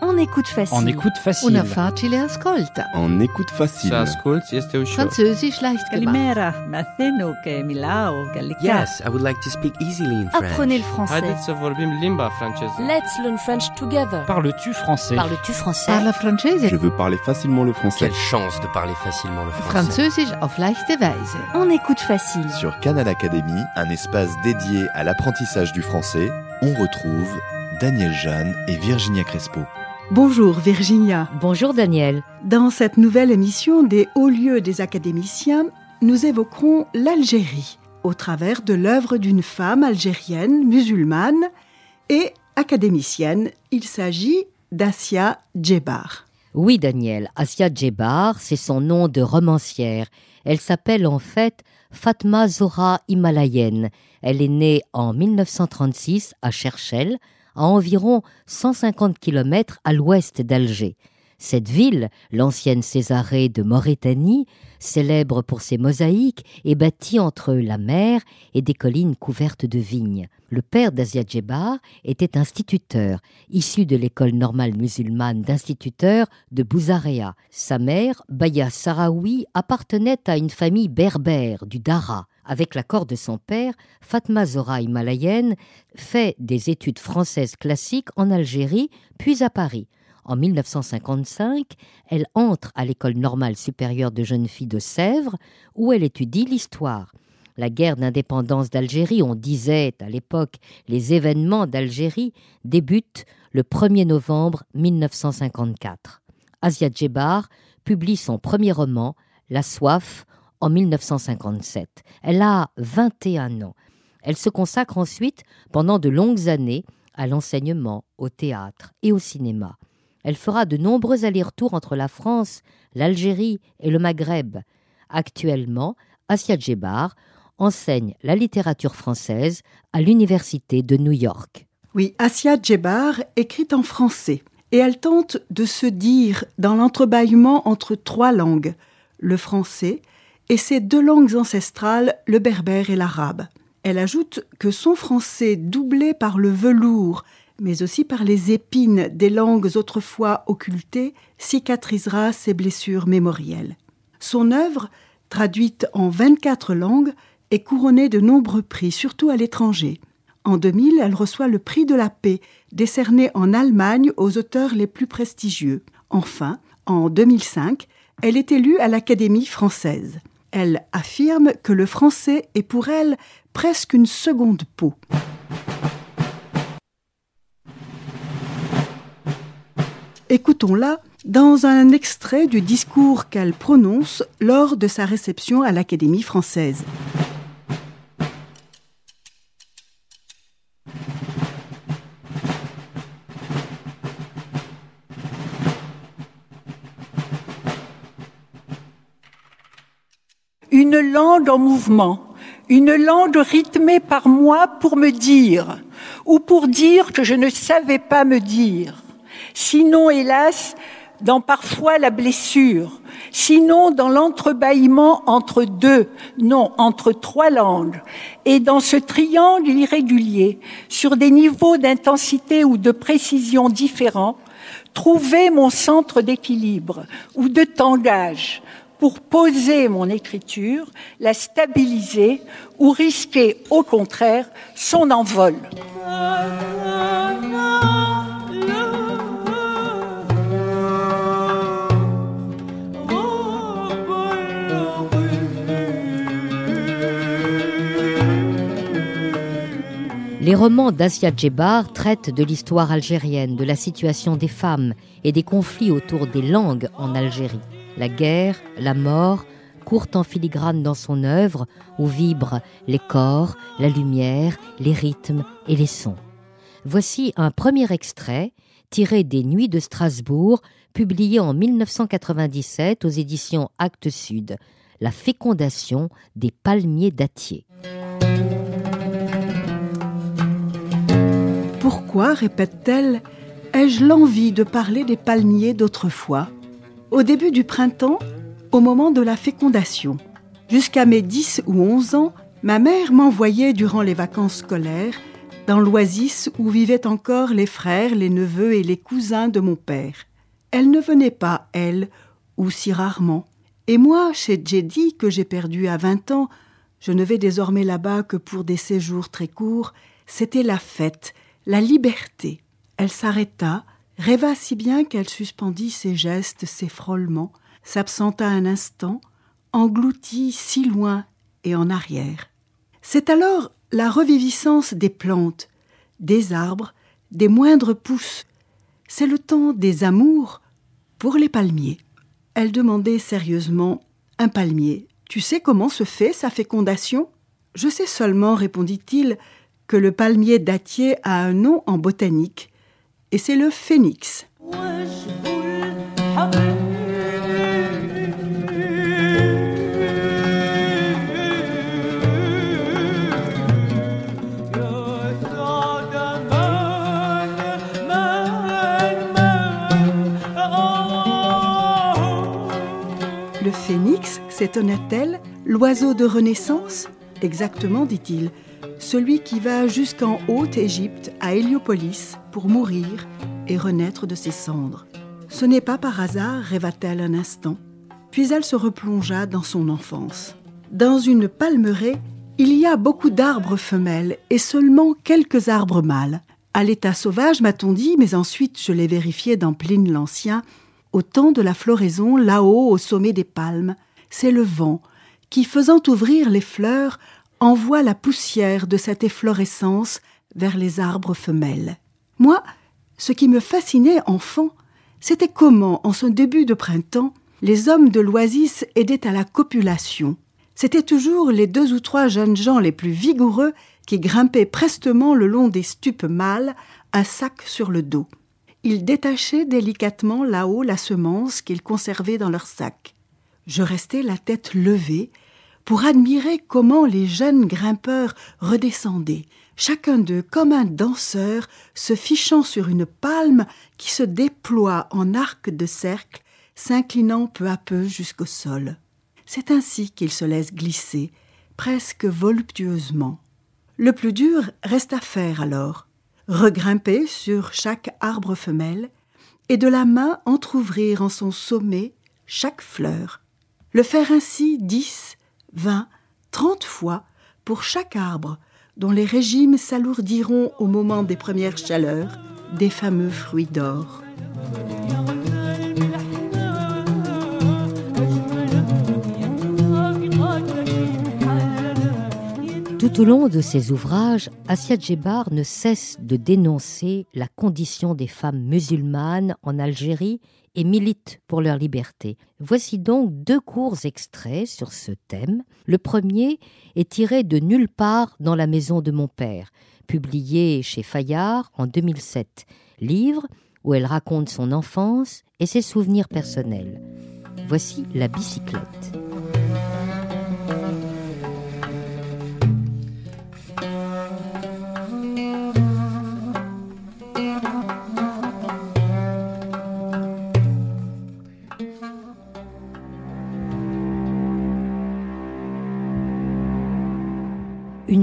En écoute facile. En écoute facile. Una facile ascolta. En écoute facile. Se ascolti este ușor. Französisch leicht gemacht. Kalimera, Matheno, Milao, Gallica. Yes, I would like to speak easily in French. Apprenez le français. Haideți să vorbim limba franceză. Let's learn French together. Parles-tu français? Parles-tu français? Parla francese. Je veux parler facilement le français. Quelle chance de parler facilement le français. Französisch auf leichte Weise. En écoute facile. Sur Canal Academy, un espace dédié à l'apprentissage du français, on retrouve Daniel Jeanne et Virginia Crespo. Bonjour Virginia. Bonjour Daniel. Dans cette nouvelle émission des hauts lieux des académiciens, nous évoquerons l'Algérie au travers de l'œuvre d'une femme algérienne musulmane et académicienne. Il s'agit d'Asia Djebar. Oui Daniel, Asia Djebar, c'est son nom de romancière. Elle s'appelle en fait Fatma Zora Himalayenne. Elle est née en 1936 à Cherchel, à environ 150 km à l'ouest d'Alger. Cette ville, l'ancienne Césarée de Mauritanie, célèbre pour ses mosaïques, est bâtie entre la mer et des collines couvertes de vignes. Le père d'Asia Djebar était instituteur, issu de l'école normale musulmane d'instituteurs de Bouzarea. Sa mère, Baya Sarawi, appartenait à une famille berbère du Dara. Avec l'accord de son père, Fatma Zora himalayenne fait des études françaises classiques en Algérie, puis à Paris. En 1955, elle entre à l'école normale supérieure de jeunes filles de Sèvres, où elle étudie l'histoire. La guerre d'indépendance d'Algérie, on disait à l'époque les événements d'Algérie, débutent le 1er novembre 1954. Asia Djebar publie son premier roman, La soif, en 1957. Elle a 21 ans. Elle se consacre ensuite, pendant de longues années, à l'enseignement, au théâtre et au cinéma. Elle fera de nombreux allers-retours entre la France, l'Algérie et le Maghreb. Actuellement, Asia Djebar enseigne la littérature française à l'Université de New York. Oui, Asia Djebar écrit en français et elle tente de se dire dans l'entrebâillement entre trois langues, le français et ses deux langues ancestrales, le berbère et l'arabe. Elle ajoute que son français, doublé par le velours, mais aussi par les épines des langues autrefois occultées, cicatrisera ses blessures mémorielles. Son œuvre, traduite en 24 langues, est couronnée de nombreux prix, surtout à l'étranger. En 2000, elle reçoit le prix de la paix, décerné en Allemagne aux auteurs les plus prestigieux. Enfin, en 2005, elle est élue à l'Académie française. Elle affirme que le français est pour elle presque une seconde peau. Écoutons-la dans un extrait du discours qu'elle prononce lors de sa réception à l'Académie française. Une langue en mouvement, une langue rythmée par moi pour me dire, ou pour dire que je ne savais pas me dire. Sinon, hélas, dans parfois la blessure, sinon dans l'entrebâillement entre deux, non, entre trois langues, et dans ce triangle irrégulier, sur des niveaux d'intensité ou de précision différents, trouver mon centre d'équilibre ou de tangage pour poser mon écriture, la stabiliser ou risquer au contraire son envol. Les romans d'Asia Djebar traitent de l'histoire algérienne, de la situation des femmes et des conflits autour des langues en Algérie. La guerre, la mort, courent en filigrane dans son œuvre où vibrent les corps, la lumière, les rythmes et les sons. Voici un premier extrait tiré des Nuits de Strasbourg, publié en 1997 aux éditions Actes Sud, La fécondation des palmiers dattiers. Pourquoi, répète-t-elle, ai-je l'envie de parler des palmiers d'autrefois? Au début du printemps, au moment de la fécondation, jusqu'à mes 10 ou 11 ans, ma mère m'envoyait durant les vacances scolaires dans l'oasis où vivaient encore les frères, les neveux et les cousins de mon père. Elle ne venait pas, elle, ou si rarement. Et moi, chez Jedi, que j'ai perdu à vingt ans, je ne vais désormais là-bas que pour des séjours très courts, c'était la fête, la liberté. Elle s'arrêta, rêva si bien qu'elle suspendit ses gestes, ses frôlements, s'absenta un instant, engloutie si loin et en arrière. C'est alors la reviviscence des plantes, des arbres, des moindres pousses. C'est le temps des amours pour les palmiers. Elle demandait sérieusement Un palmier, tu sais comment se fait sa fécondation? Je sais seulement, répondit-il, que le palmier dattier a un nom en botanique, et c'est le phénix. Le phénix, s'étonna-t-elle, l'oiseau de renaissance? Exactement, dit-il, celui qui va jusqu'en Haute-Égypte, à Héliopolis, pour mourir et renaître de ses cendres. Ce n'est pas par hasard, rêva-t-elle un instant. Puis elle se replongea dans son enfance. Dans une palmeraie, il y a beaucoup d'arbres femelles et seulement quelques arbres mâles. À l'état sauvage, m'a-t-on dit, mais ensuite je l'ai vérifié dans Pline l'Ancien, au temps de la floraison, là-haut, au sommet des palmes, c'est le vent qui, faisant ouvrir les fleurs, envoie la poussière de cette efflorescence vers les arbres femelles. Moi, ce qui me fascinait enfant, c'était comment, en ce début de printemps, les hommes de l'oasis aidaient à la copulation. C'étaient toujours les deux ou trois jeunes gens les plus vigoureux qui grimpaient prestement le long des stupes mâles, un sac sur le dos. Ils détachaient délicatement là-haut la semence qu'ils conservaient dans leur sac. Je restais la tête levée pour admirer comment les jeunes grimpeurs redescendaient, chacun d'eux comme un danseur se fichant sur une palme qui se déploie en arc de cercle, s'inclinant peu à peu jusqu'au sol. C'est ainsi qu'ils se laissent glisser, presque voluptueusement. Le plus dur reste à faire alors regrimper sur chaque arbre femelle et de la main entr'ouvrir en son sommet chaque fleur. Le faire ainsi dix, vingt, trente fois pour chaque arbre dont les régimes s'alourdiront au moment des premières chaleurs, des fameux fruits d'or. Tout au long de ses ouvrages, Assia Djebar ne cesse de dénoncer la condition des femmes musulmanes en Algérie et milite pour leur liberté. Voici donc deux courts extraits sur ce thème. Le premier est tiré de Nulle part dans la maison de mon père, publié chez Fayard en 2007, livre où elle raconte son enfance et ses souvenirs personnels. Voici la bicyclette.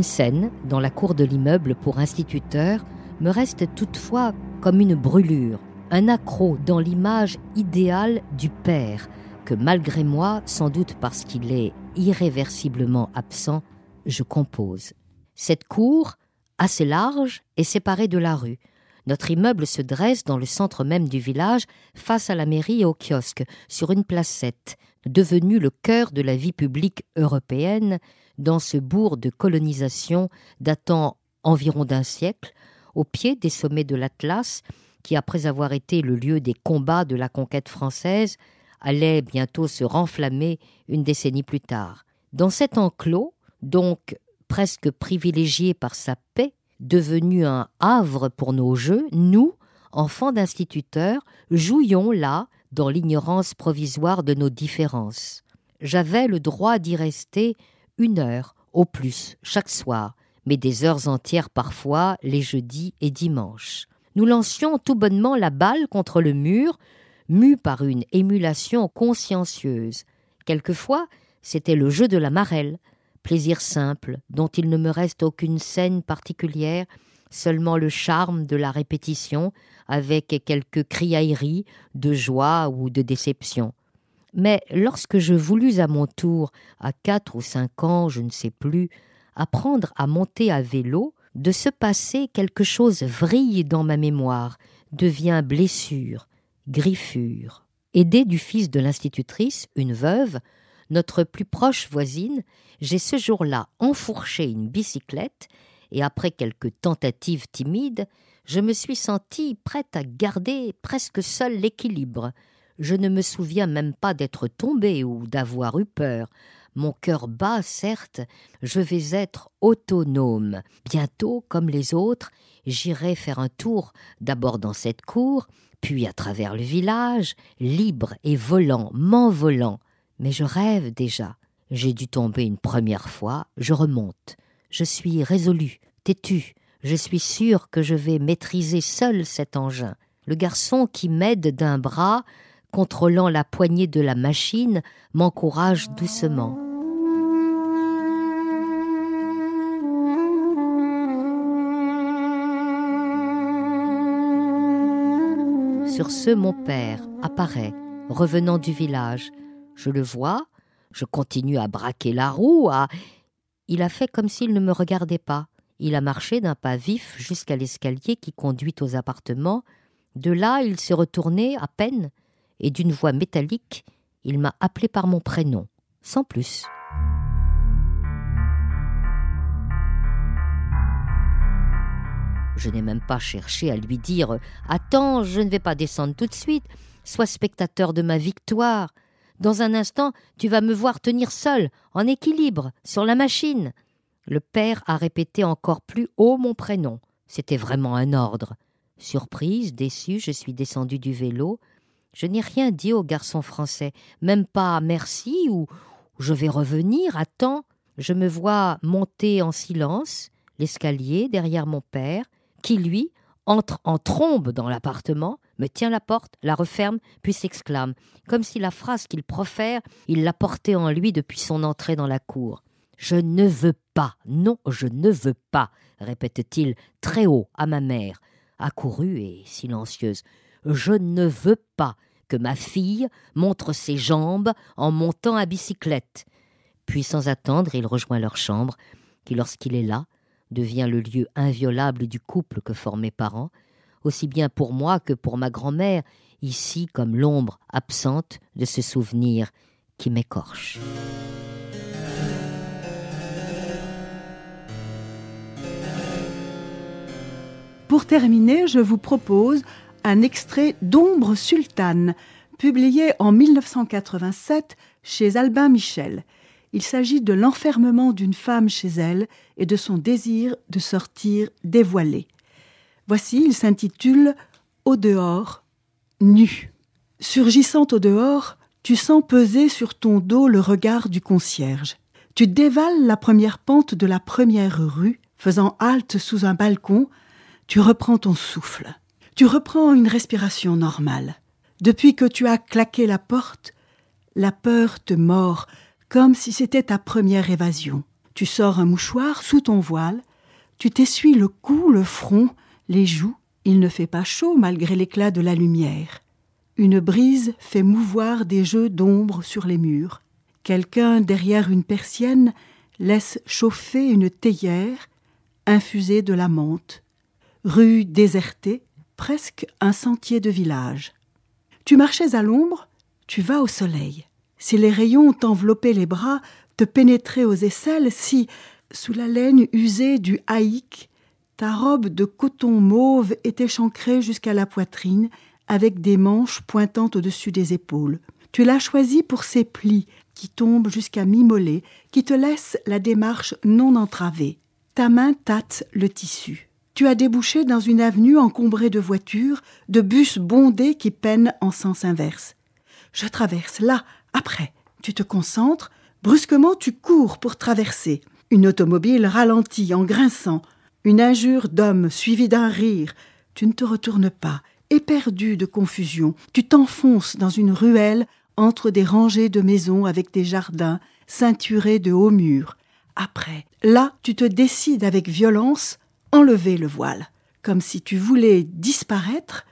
Une scène dans la cour de l'immeuble pour instituteurs me reste toutefois comme une brûlure, un accroc dans l'image idéale du père, que malgré moi, sans doute parce qu'il est irréversiblement absent, je compose. Cette cour, assez large, est séparée de la rue. Notre immeuble se dresse dans le centre même du village, face à la mairie et au kiosque, sur une placette, devenue le cœur de la vie publique européenne, dans ce bourg de colonisation datant environ d'un siècle, au pied des sommets de l'Atlas, qui, après avoir été le lieu des combats de la conquête française, allait bientôt se renflammer une décennie plus tard. Dans cet enclos, donc presque privilégié par sa paix, devenu un havre pour nos jeux, nous, enfants d'instituteurs, jouions là dans l'ignorance provisoire de nos différences. J'avais le droit d'y rester une heure au plus chaque soir, mais des heures entières parfois les jeudis et dimanches. Nous lancions tout bonnement la balle contre le mur, mus par une émulation consciencieuse. Quelquefois, c'était le jeu de la marelle, plaisir simple, dont il ne me reste aucune scène particulière, seulement le charme de la répétition avec quelques criailleries de joie ou de déception. Mais lorsque je voulus à mon tour, à quatre ou cinq ans, je ne sais plus, apprendre à monter à vélo, de se passer quelque chose vrille dans ma mémoire, devient blessure, griffure. Aidée du fils de l'institutrice, une veuve, notre plus proche voisine, j'ai ce jour-là enfourché une bicyclette et après quelques tentatives timides, je me suis sentie prête à garder presque seule l'équilibre. Je ne me souviens même pas d'être tombée ou d'avoir eu peur. Mon cœur bat, certes, je vais être autonome. Bientôt, comme les autres, j'irai faire un tour, d'abord dans cette cour, puis à travers le village, libre et volant, m'envolant. Mais je rêve déjà. J'ai dû tomber une première fois, je remonte. Je suis résolu, têtu. Je suis sûr que je vais maîtriser seul cet engin. Le garçon qui m'aide d'un bras, contrôlant la poignée de la machine, m'encourage doucement. Sur ce, mon père apparaît, revenant du village. Je le vois, je continue à braquer la roue, à... Il a fait comme s'il ne me regardait pas. Il a marché d'un pas vif jusqu'à l'escalier qui conduit aux appartements. De là, il s'est retourné à peine, et d'une voix métallique, il m'a appelé par mon prénom, sans plus. Je n'ai même pas cherché à lui dire Attends, je ne vais pas descendre tout de suite. Sois spectateur de ma victoire. Dans un instant, tu vas me voir tenir seul, en équilibre, sur la machine. Le père a répété encore plus haut mon prénom. C'était vraiment un ordre. Surprise, déçue, je suis descendue du vélo. Je n'ai rien dit au garçon français, même pas merci ou je vais revenir, attends. Je me vois monter en silence l'escalier derrière mon père, qui, lui, entre en trombe dans l'appartement, me tient la porte, la referme, puis s'exclame, comme si la phrase qu'il profère, il la portait en lui depuis son entrée dans la cour. Je ne veux pas, non, je ne veux pas, répète-t-il très haut à ma mère, accourue et silencieuse. Je ne veux pas que ma fille montre ses jambes en montant à bicyclette. Puis sans attendre, il rejoint leur chambre, qui lorsqu'il est là, devient le lieu inviolable du couple que forment mes parents, aussi bien pour moi que pour ma grand-mère, ici comme l'ombre absente de ce souvenir qui m'écorche. Pour terminer, je vous propose un extrait d'Ombre sultane, publié en 1987 chez Albin Michel. Il s'agit de l'enfermement d'une femme chez elle et de son désir de sortir dévoilé. Voici, il s'intitule Au dehors, nu. Surgissant au dehors, tu sens peser sur ton dos le regard du concierge. Tu dévales la première pente de la première rue, faisant halte sous un balcon, tu reprends ton souffle. Tu reprends une respiration normale. Depuis que tu as claqué la porte, la peur te mord comme si c'était ta première évasion. Tu sors un mouchoir sous ton voile, tu t'essuies le cou, le front, les joues. Il ne fait pas chaud malgré l'éclat de la lumière. Une brise fait mouvoir des jeux d'ombre sur les murs. Quelqu'un derrière une persienne laisse chauffer une théière infusée de la menthe. Rue désertée, presque un sentier de village. Tu marchais à l'ombre, tu vas au soleil si les rayons t'enveloppaient les bras, te pénétraient aux aisselles, si, sous la laine usée du haïk, ta robe de coton mauve était chancrée jusqu'à la poitrine, avec des manches pointant au-dessus des épaules. Tu l'as choisie pour ses plis qui tombent jusqu'à mi-mollet, qui te laissent la démarche non entravée. Ta main tâte le tissu. Tu as débouché dans une avenue encombrée de voitures, de bus bondés qui peinent en sens inverse. Je traverse là, après, tu te concentres, brusquement tu cours pour traverser. Une automobile ralentit en grinçant. Une injure d'homme suivie d'un rire. Tu ne te retournes pas, éperdu de confusion. Tu t'enfonces dans une ruelle entre des rangées de maisons avec des jardins ceinturés de hauts murs. Après, là, tu te décides avec violence enlever le voile, comme si tu voulais disparaître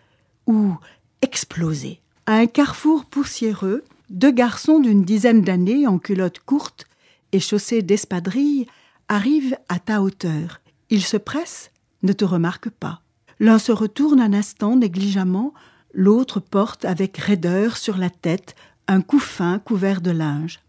ou exploser. À un carrefour poussiéreux, deux garçons d'une dizaine d'années en culottes courtes et chaussés d'espadrilles arrivent à ta hauteur. Ils se pressent, ne te remarquent pas. L'un se retourne un instant négligemment, l'autre porte avec raideur sur la tête un couffin couvert de linge.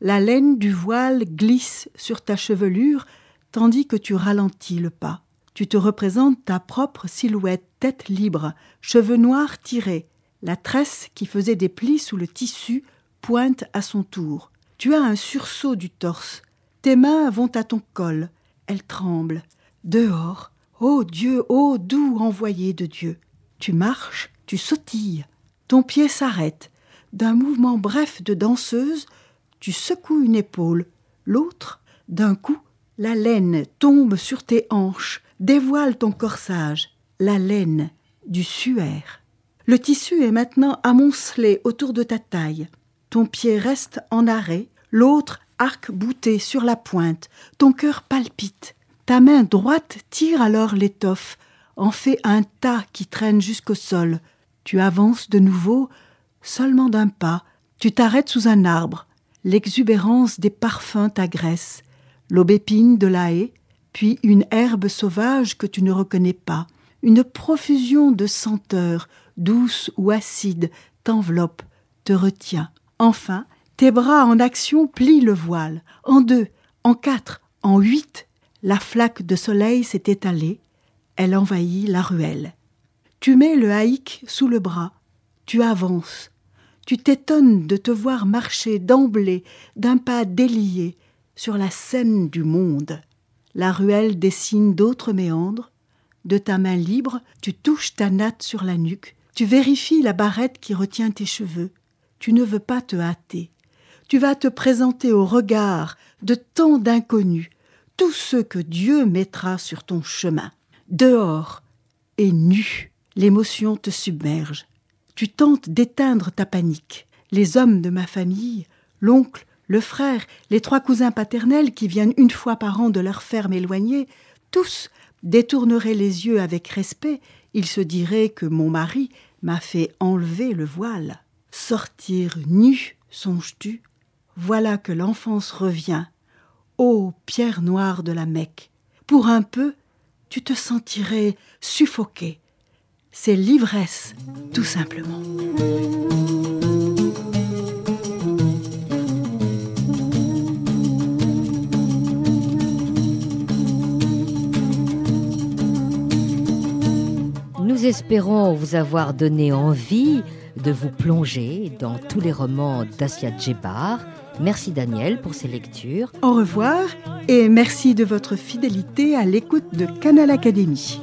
La laine du voile glisse sur ta chevelure tandis que tu ralentis le pas. Tu te représentes ta propre silhouette, tête libre, cheveux noirs tirés. La tresse qui faisait des plis sous le tissu pointe à son tour. Tu as un sursaut du torse. Tes mains vont à ton col. Elles tremblent. Dehors. Ô Dieu, ô doux envoyé de Dieu. Tu marches, tu sautilles. Ton pied s'arrête. D'un mouvement bref de danseuse, tu secoues une épaule. L'autre, d'un coup, la laine tombe sur tes hanches, dévoile ton corsage. La laine du suaire. Le tissu est maintenant amoncelé autour de ta taille. Ton pied reste en arrêt, l'autre arc-bouté sur la pointe. Ton cœur palpite. Ta main droite tire alors l'étoffe, en fait un tas qui traîne jusqu'au sol. Tu avances de nouveau, seulement d'un pas. Tu t'arrêtes sous un arbre. L'exubérance des parfums t'agresse. L'aubépine de la haie, puis une herbe sauvage que tu ne reconnais pas. Une profusion de senteurs, douces ou acides, t'enveloppe, te retient. Enfin, tes bras en action plient le voile, en deux, en quatre, en huit. La flaque de soleil s'est étalée, elle envahit la ruelle. Tu mets le haïk sous le bras, tu avances, tu t'étonnes de te voir marcher d'emblée d'un pas délié sur la scène du monde. La ruelle dessine d'autres méandres. De ta main libre, tu touches ta natte sur la nuque, tu vérifies la barrette qui retient tes cheveux. Tu ne veux pas te hâter. Tu vas te présenter au regard de tant d'inconnus, tous ceux que Dieu mettra sur ton chemin. Dehors et nu, l'émotion te submerge. Tu tentes d'éteindre ta panique. Les hommes de ma famille, l'oncle, le frère, les trois cousins paternels qui viennent une fois par an de leur ferme éloignée, tous détourneraient les yeux avec respect, ils se diraient que mon mari m'a fait enlever le voile. Sortir nu, songes-tu Voilà que l'enfance revient. Ô pierre noire de la Mecque Pour un peu, tu te sentirais suffoqué. C'est l'ivresse, tout simplement. Nous espérons vous avoir donné envie de vous plonger dans tous les romans d'Asia Djebar. Merci Daniel pour ces lectures. Au revoir et merci de votre fidélité à l'écoute de Canal Académie.